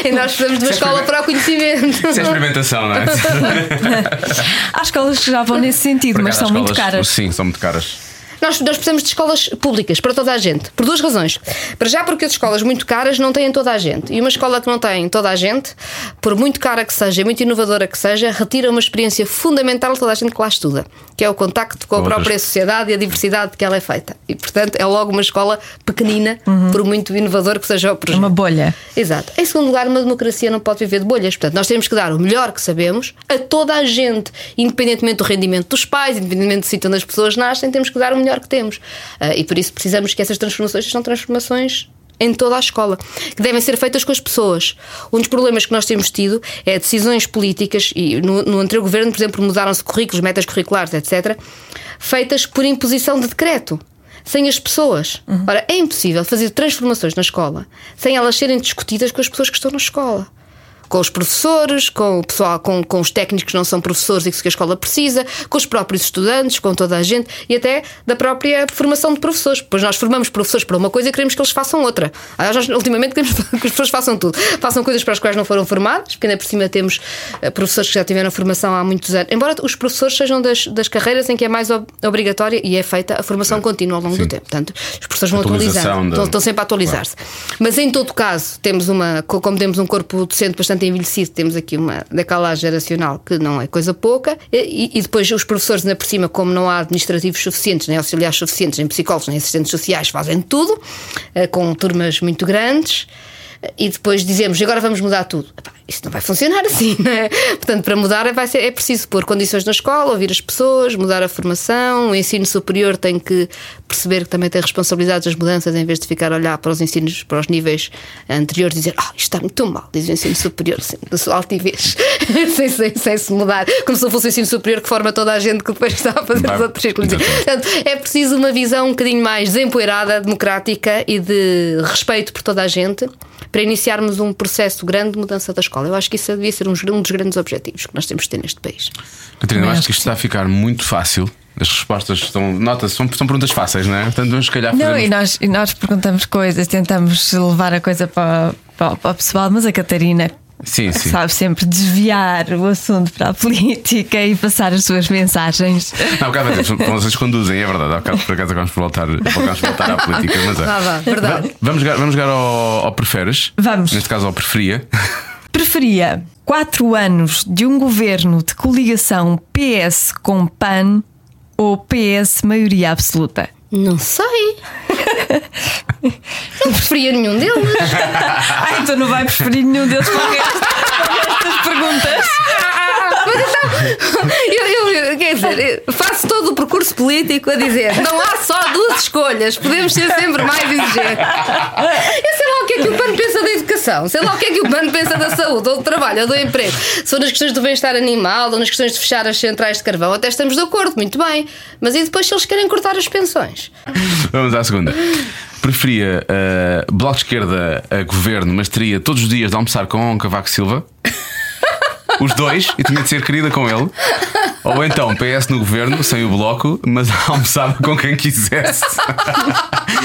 e nós precisamos de uma escola para o conhecimento. Isso é experimentação, não é? Há escolas que já vão nesse sentido, Por mas são muito escolas- caras. Sim, são muito caras. Nós, nós precisamos de escolas públicas para toda a gente, por duas razões. Para já, porque as escolas muito caras não têm toda a gente. E uma escola que não tem toda a gente, por muito cara que seja, muito inovadora que seja, retira uma experiência fundamental de toda a gente que lá estuda, que é o contacto com a Outras. própria sociedade e a diversidade de que ela é feita. E, portanto, é logo uma escola pequenina, por muito inovador que seja o projeto. Uma bolha. Exato. Em segundo lugar, uma democracia não pode viver de bolhas. Portanto, nós temos que dar o melhor que sabemos a toda a gente, independentemente do rendimento dos pais, independentemente do sítio onde as pessoas nascem, temos que dar o melhor que temos. Ah, e por isso precisamos que essas transformações sejam transformações em toda a escola, que devem ser feitas com as pessoas. Um dos problemas que nós temos tido é decisões políticas, e no, no anterior governo, por exemplo, mudaram-se currículos, metas curriculares, etc., feitas por imposição de decreto. Sem as pessoas. Ora, é impossível fazer transformações na escola sem elas serem discutidas com as pessoas que estão na escola com os professores, com o pessoal, com, com os técnicos que não são professores e que a escola precisa, com os próprios estudantes, com toda a gente e até da própria formação de professores. Pois nós formamos professores para uma coisa e queremos que eles façam outra. Aliás, nós ultimamente queremos que as pessoas façam tudo. Façam coisas para as quais não foram formados, porque ainda por cima temos eh, professores que já tiveram formação há muitos anos. Embora os professores sejam das, das carreiras em que é mais ob- obrigatória e é feita a formação contínua ao longo Sim. do tempo. Portanto, os professores vão atualizando. da- Estão, estão sempre a atualizar-se. Mas em todo caso, temos uma, co- como temos um corpo docente bastante envelhecido, temos aqui uma decalagem geracional que não é coisa pouca, e, e depois os professores, ainda por cima, como não há administrativos suficientes, nem auxiliares suficientes, nem psicólogos, nem assistentes sociais, fazem tudo, eh, com turmas muito grandes. E depois dizemos, agora vamos mudar tudo. Isso não vai funcionar assim, não é? Portanto, para mudar é, vai ser, é preciso pôr condições na escola, ouvir as pessoas, mudar a formação. O ensino superior tem que perceber que também tem responsabilidades das mudanças, em vez de ficar a olhar para os ensinos, para os níveis anteriores e dizer, ah, isto está muito mal, diz o ensino superior, assim, da sua altivez, sem, sem, sem se mudar, como se não fosse o ensino superior que forma toda a gente que depois está a fazer os outros. Portanto, é preciso uma visão um bocadinho mais desempoeirada, democrática e de respeito por toda a gente para iniciarmos um processo grande de mudança da escola. Eu acho que isso devia ser um, um dos grandes objetivos que nós temos de ter neste país. Catarina, eu acho que isto está a ficar muito fácil. As respostas estão. Nota-se, são, são perguntas fáceis, não é? Portanto, vamos se calhar Não, fazermos- e nós, e nós perguntamos coisas, tentamos levar a coisa para, para, para o pessoal, mas a Catarina Sim, sim. sabe sempre desviar o assunto para a política e passar as suas mensagens. Não, bocado, como vocês conduzem, é verdade. Há bocado, por acaso, vamos voltar, vamos voltar à política. Mas é. Vá, vá, verdade. Va- Vamos vamos jogar ao, ao preferes. Vamos. Neste caso, ao preferia. Preferia quatro anos de um governo de coligação PS com PAN ou PS maioria absoluta? Não sei. Não preferia nenhum deles. Ai, então não vai preferir nenhum deles com estas perguntas. Mas então, eu, eu- quer dizer, eu faço todo o percurso político a dizer não há só duas escolhas, podemos ser sempre mais exigentes. Eu sei lá o que é que o PAN pensa da educação, sei lá o que é que o PAN pensa da saúde, ou do trabalho, ou do emprego. Se for nas questões do bem-estar animal, ou nas questões de fechar as centrais de carvão, até estamos de acordo, muito bem. Mas e depois se eles querem cortar as pensões? Vamos à segunda. Preferia eh, Bloco de Esquerda a governo, mas teria todos os dias de almoçar com Cavaco Silva. Os dois, e tinha de ser querida com ele. Ou então PS no governo, sem o bloco, mas almoçava com quem quisesse.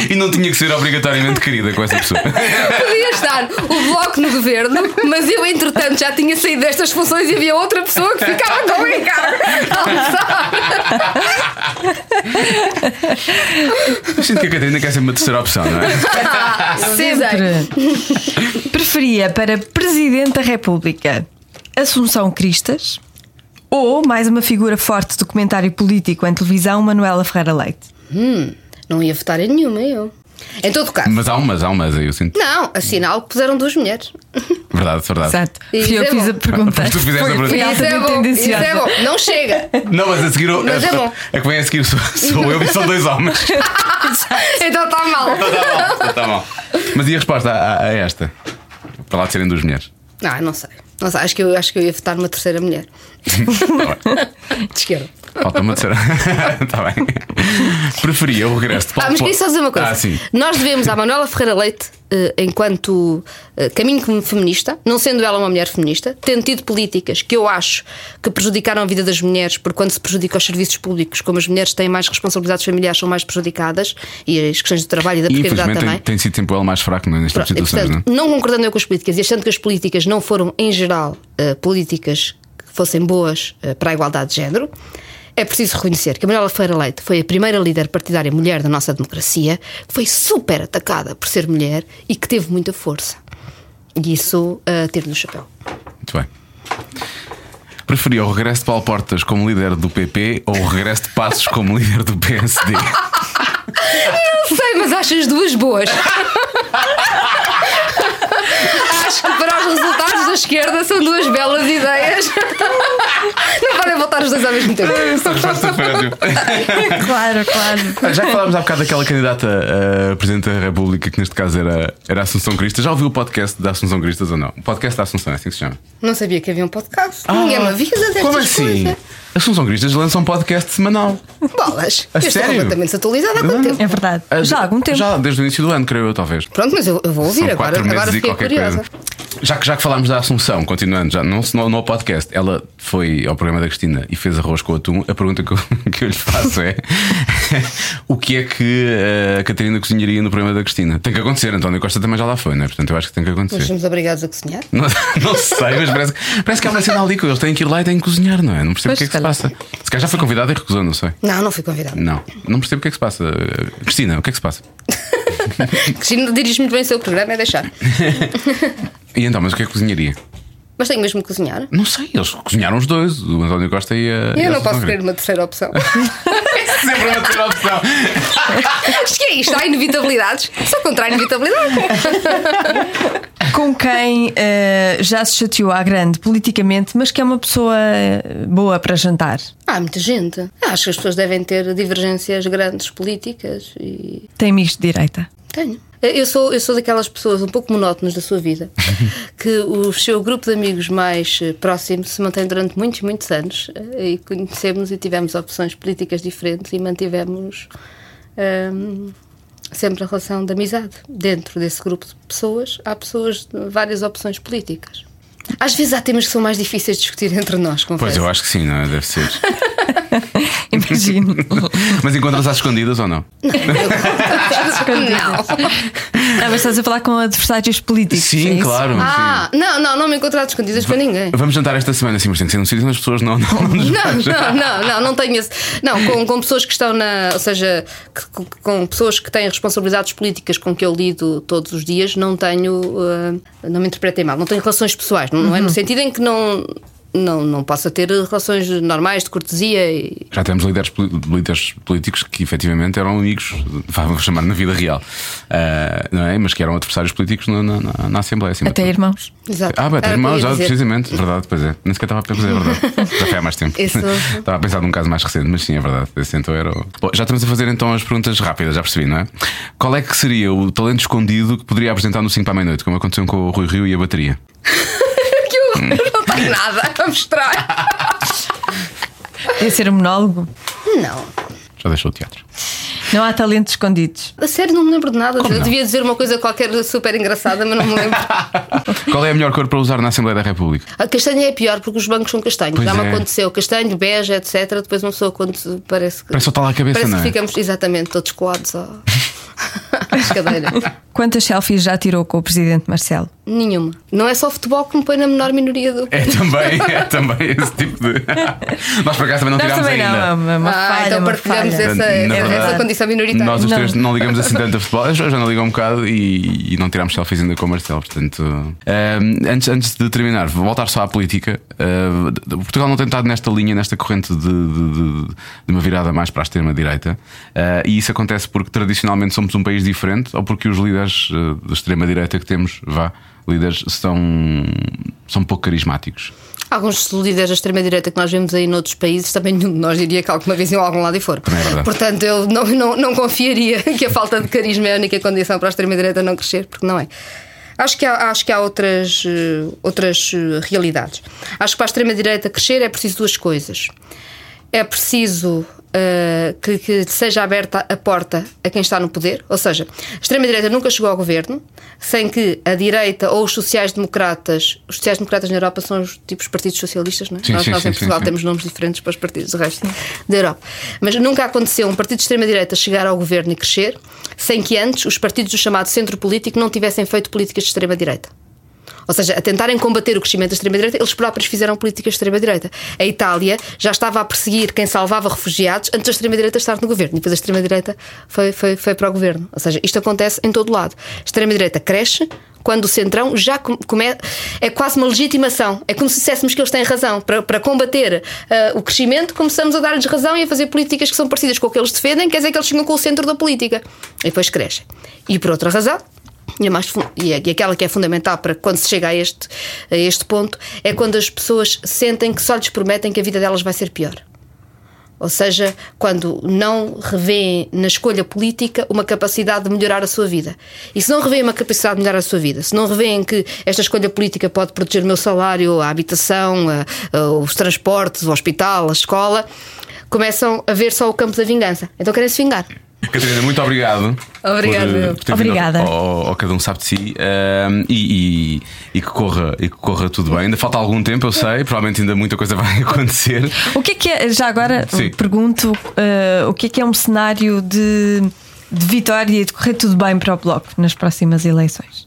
e não tinha que ser obrigatoriamente querida com essa pessoa. Podia estar o bloco no governo, mas eu, entretanto, já tinha saído destas funções e havia outra pessoa que ficava com o encargo a almoçar. Sinto que a Catarina quer ser uma terceira opção, não é? Sempre. Preferia para Presidente da República Assunção Cristas ou mais uma figura forte do comentário político em televisão, Manuela Ferreira Leite? Não ia votar em nenhuma, eu. Em todo caso. Mas há umas, há umas aí, eu sinto. Não, assinal que puseram duas mulheres. Verdade, verdade. Exato. Isso eu é fiz bom. a pergunta. Tu fizeste a pergunta. Foi Isso é bom. Isso é bom. Não chega. Não, mas a seguir o- Mas é bom. a que vem a seguir sou, sou eu e são dois homens. Então está mal. Tá mal, tá mal. Mas e a resposta a, a esta? Para lá de serem duas mulheres. Ah, não sei. Não sei. Acho que eu, acho que eu ia votar numa terceira mulher. Tá. De esquerda. Falta uma terceira. Está bem. Preferia o regresso de Ah, Paulo mas queria só dizer uma coisa. Ah, sim. Nós devemos à Manuela Ferreira Leite, eh, enquanto eh, caminho feminista, não sendo ela uma mulher feminista, tendo tido políticas que eu acho que prejudicaram a vida das mulheres, porque quando se prejudica os serviços públicos, como as mulheres têm mais responsabilidades familiares, são mais prejudicadas, e as questões do trabalho e da precariedade também. tem, tem sido sempre ela mais fraco nestas Pronto, e, situações, portanto, não é? não concordando eu com as políticas e achando que as políticas não foram, em geral, eh, políticas que fossem boas para a igualdade de género, É preciso reconhecer que a Manuela Ferreira Leite foi a primeira líder partidária mulher da nossa democracia, que foi super atacada por ser mulher e que teve muita força. E isso, uh, tiro-lhe o chapéu. Muito bem. Preferia o regresso de Paulo Portas como líder do PP ou o regresso de Passos como líder do PSD? Não sei, mas acho as duas boas. acho que para os resultados da esquerda são duas belas ideias. Não voltar os dois ao mesmo tempo. Essa resposta foi ótima. Claro, claro. Já que falámos há bocado daquela candidata a Presidente da República, que neste caso era, era a Assunção Cristas, já ouviu o podcast da Assunção Cristas ou não? O podcast da Assunção, é assim que se chama. Não sabia que havia um podcast. Ninguém me avisa destas Como assim? coisas. Assunção Cristas lança um podcast semanal. Bolas. A eu estou sério? completamente desatualizada há quanto tempo? É verdade. Já há algum tempo. Já desde o início do ano, creio eu, talvez. Pronto, mas eu, eu vou ouvir São agora. quatro meses Agora e fiquei qualquer curiosa. coisa. Já que, já que falámos da Assunção, continuando, já não, no, no podcast, ela foi ao programa da Cristina e fez arroz com atum. A pergunta que eu, que eu lhe faço é: o que é que eh, a Catarina cozinharia no programa da Cristina? Tem que acontecer, António Costa também já lá foi, não é? Portanto, eu acho que tem que Nós acontecer. somos obrigados a cozinhar. Não, não sei, mas parece, parece que há uma cena ali que eles têm que ir lá e têm que cozinhar, não é? Não percebo o que é que se passa. Se calhar já foi convidada e recusou, não sei. Não, não fui convidada. Não, não percebo o que é que se passa. Cristina, o que é que se passa? Cristina dirige muito bem o seu programa, é deixar. E então, mas o que é que cozinharia? Mas tenho mesmo que cozinhar. Não sei, eles cozinharam os dois, o António Costa e a. e Eu a não posso querer uma terceira opção. Sempre uma terceira opção. Acho que é isto, há inevitabilidades. Sou contra a inevitabilidade. Com quem eh, já se chateou à grande politicamente, mas que é uma pessoa eh, boa para jantar. Há muita gente. Acho que as pessoas devem ter divergências grandes políticas e Tem amigos de direita. tenho. Eu sou, eu sou daquelas pessoas um pouco monótonas da sua vida que o seu grupo de amigos mais eh, próximo se mantém durante muitos, muitos anos eh, e conhecemos e tivemos opções políticas diferentes e mantivemos hum, sempre a relação de amizade. Dentro desse grupo de pessoas há pessoas de várias opções políticas. Às vezes há temas que são mais difíceis de discutir entre nós, confesso. Pois eu acho que sim, não é? Deve ser. Imagino. Mas encontras às escondidas ou não? Não. Ah, mas estás a falar com adversários políticos. é Sim, isso? claro. Ah, não, não, não me encontrar escondidas para ninguém. sim. Vamos jantar esta semana, sim, mas tem que ser num sítio onde as pessoas não, não, nos Não, não, não, não, não tenho esse. Não, com, com pessoas que estão na. Ou seja, que- com, com pessoas que têm responsabilidades políticas com que eu lido todos os dias, não tenho. eh, não me interpretem mal, não tenho relações pessoais. Não, não é no sentido em que não. Não, não possa ter relações normais de cortesia e. Já temos líderes, líderes políticos que efetivamente eram amigos, vamos chamar na vida real, Ah, não é? Mas que eram adversários políticos na, na, na- Assembleia. de Até irmãos. Exato. Ah, bem, até eu irmãos, já, dizer. precisamente, verdade, pois é. Nem sequer estava a pensar, é verdade. Já foi há mais tempo. Isso. Estava a pensar num caso mais recente, mas sim, é verdade. Esse então era o... Bom, já estamos a fazer então as perguntas rápidas, já percebi, não é? Qual é que seria o talento escondido que poderia apresentar no 5 para a meia-noite, como aconteceu com o Rui Rio e a bateria? Que eu não tenho nada a mostrar. Ia ser um monólogo. Não. Já deixou o teatro. Não há talentos escondidos. A sério, não me lembro de nada. eu não? devia dizer uma coisa qualquer super engraçada, mas não me lembro. Qual é a melhor cor para usar na Assembleia da República? A castanha é pior porque os bancos são castanhos. Pois Já me é. aconteceu castanho, bege, etc. Depois uma pessoa quando parece que. Parece só está lá a cabeça, parece não é? que ficamos exatamente todos colados ao-. Quantas selfies já tirou com o presidente Marcelo? Nenhuma. Não é só futebol que me põe na menor minoria do. É também, é também esse tipo de. Nós por acaso também não Nós tirámos também ainda. não, uma ah, falha. então uma partilhamos essa, essa condição minoritária. Nós os Não. três não ligamos assim tanto a futebol. Eu já não ligo um bocado e, e não tirámos selfies ainda com o Marcelo. Portanto, ehm, antes, antes de terminar, vou voltar só à política. Eh, Portugal não tem estado nesta linha, nesta corrente de, de- de- de uma virada mais para a extrema-direita. Eh, e isso acontece porque tradicionalmente somos um país diferente ou porque os líderes eh, da extrema-direita que temos, vá, líderes, são, são pouco carismáticos. Alguns líderes da extrema-direita que nós vemos aí noutros países, também nenhum de nós diria que alguma vez iam a algum lado e foram. Também é. Portanto, eu não, não, não confiaria que a falta de carisma é a única condição para a extrema-direita não crescer, porque não é. Acho que há, acho que há outras, eh, outras eh, realidades. Acho que para a extrema-direita crescer é preciso duas coisas. É preciso eh, que, que seja aberta a porta a quem está no poder, ou seja, a extrema-direita nunca chegou ao governo sem que a direita ou os sociais-democratas, os sociais-democratas na Europa são os tipos partidos socialistas, não é? Sim, nós sim, nós em Portugal sim. temos nomes diferentes para os partidos do resto da Europa. Mas nunca aconteceu um partido de extrema-direita chegar ao governo e crescer sem que antes os partidos do chamado centro político não tivessem feito políticas de extrema-direita. Ou seja, a tentarem combater o crescimento da extrema-direita, eles próprios fizeram políticas de extrema-direita. A Itália já estava a perseguir quem salvava refugiados antes da extrema-direita estar no governo. E depois a extrema-direita foi, foi, foi para o governo. Ou seja, isto acontece em todo lado. A extrema-direita cresce, quando o Centrão já come, é quase uma legitimação. É como se disséssemos que eles têm razão. Para, para combater uh, o crescimento, começamos a dar-lhes razão e a fazer políticas que são parecidas com o que eles defendem, quer dizer que eles chegam com o centro da política. E depois crescem. E por outra razão, e, mais, e, e aquela que é fundamental para quando se chega a este, a este ponto é quando as pessoas sentem que só lhes prometem que a vida delas vai ser pior. Ou seja, quando não revêem na escolha política uma capacidade de melhorar a sua vida. E se não revêem uma capacidade de melhorar a sua vida, se não revêem que esta escolha política pode proteger o meu salário, a habitação, a, a, os transportes, o hospital, a escola, começam a ver só o campo da vingança. Então querem se vingar. Catarina, muito obrigado. Obrigado. Por, por ter Obrigada. Ao, ao, ao, cada um sabe de si um, e, e, e, que corra, e que corra tudo bem. Ainda falta algum tempo, eu sei, provavelmente ainda muita coisa vai acontecer. O que é que é, já agora Sim. pergunto, uh, o que é que é um cenário de, de vitória e de correr tudo bem para o Bloco nas próximas eleições?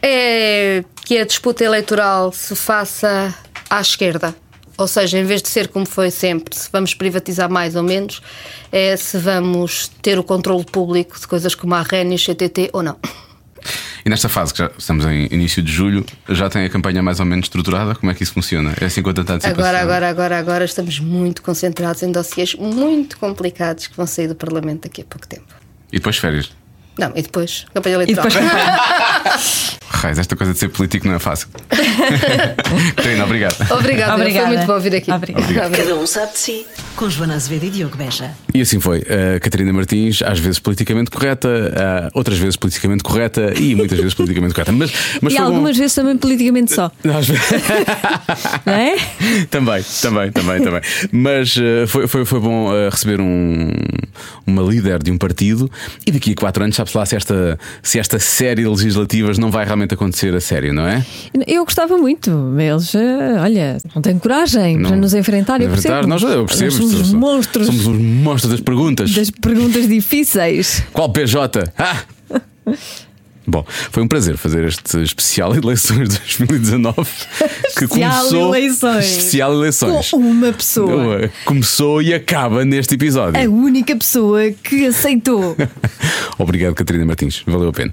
É que a disputa eleitoral se faça à esquerda. Ou seja, em vez de ser como foi sempre, se vamos privatizar mais ou menos, é se vamos ter o controle público de coisas como a REN e o CTT ou não. E nesta fase, que já estamos em início de julho, já tem a campanha mais ou menos estruturada? Como é que isso funciona? É assim com tanta antecipação? Agora, agora, agora, agora estamos muito concentrados em dossiês muito complicados que vão sair do Parlamento daqui a pouco tempo. E depois férias? Não, e depois campanha eleitoral. E depois... Raiz, esta coisa de ser político não é fácil. Catarina, obrigado. Obrigada, Obrigada. foi muito bom vir aqui. Obrigada. Cada um sabe de si. Com Joana Azevedo e Diogo Beja. E assim foi. A Catarina Martins, às vezes politicamente correta, ah, outras vezes politicamente correta e muitas vezes politicamente correta. Mas, mas E foi bom. algumas vezes também politicamente só. Às vezes- Não é? também, também, também, também. Mas eh, foi, foi, foi bom eh, receber um, uma líder de um partido e daqui a quatro anos sabe-se lá se esta, se esta série de legislativas não vai realmente acontecer a sério, não é? Eu gostava muito. Eles, eh, olha, não têm coragem para Não- nos enfrentar. Eu Enfrentar, percebo. nós, eu percebo. Nós somos os monstros Somos os monstros das perguntas. das perguntas difíceis. Qual PJ? Ah! Bom, foi um prazer fazer este especial eleições de 2019 que Especial começou eleições. especial eleições Com uma pessoa. começou e acaba neste episódio. A única pessoa que aceitou. Obrigado, Catarina Martins. Valeu a pena.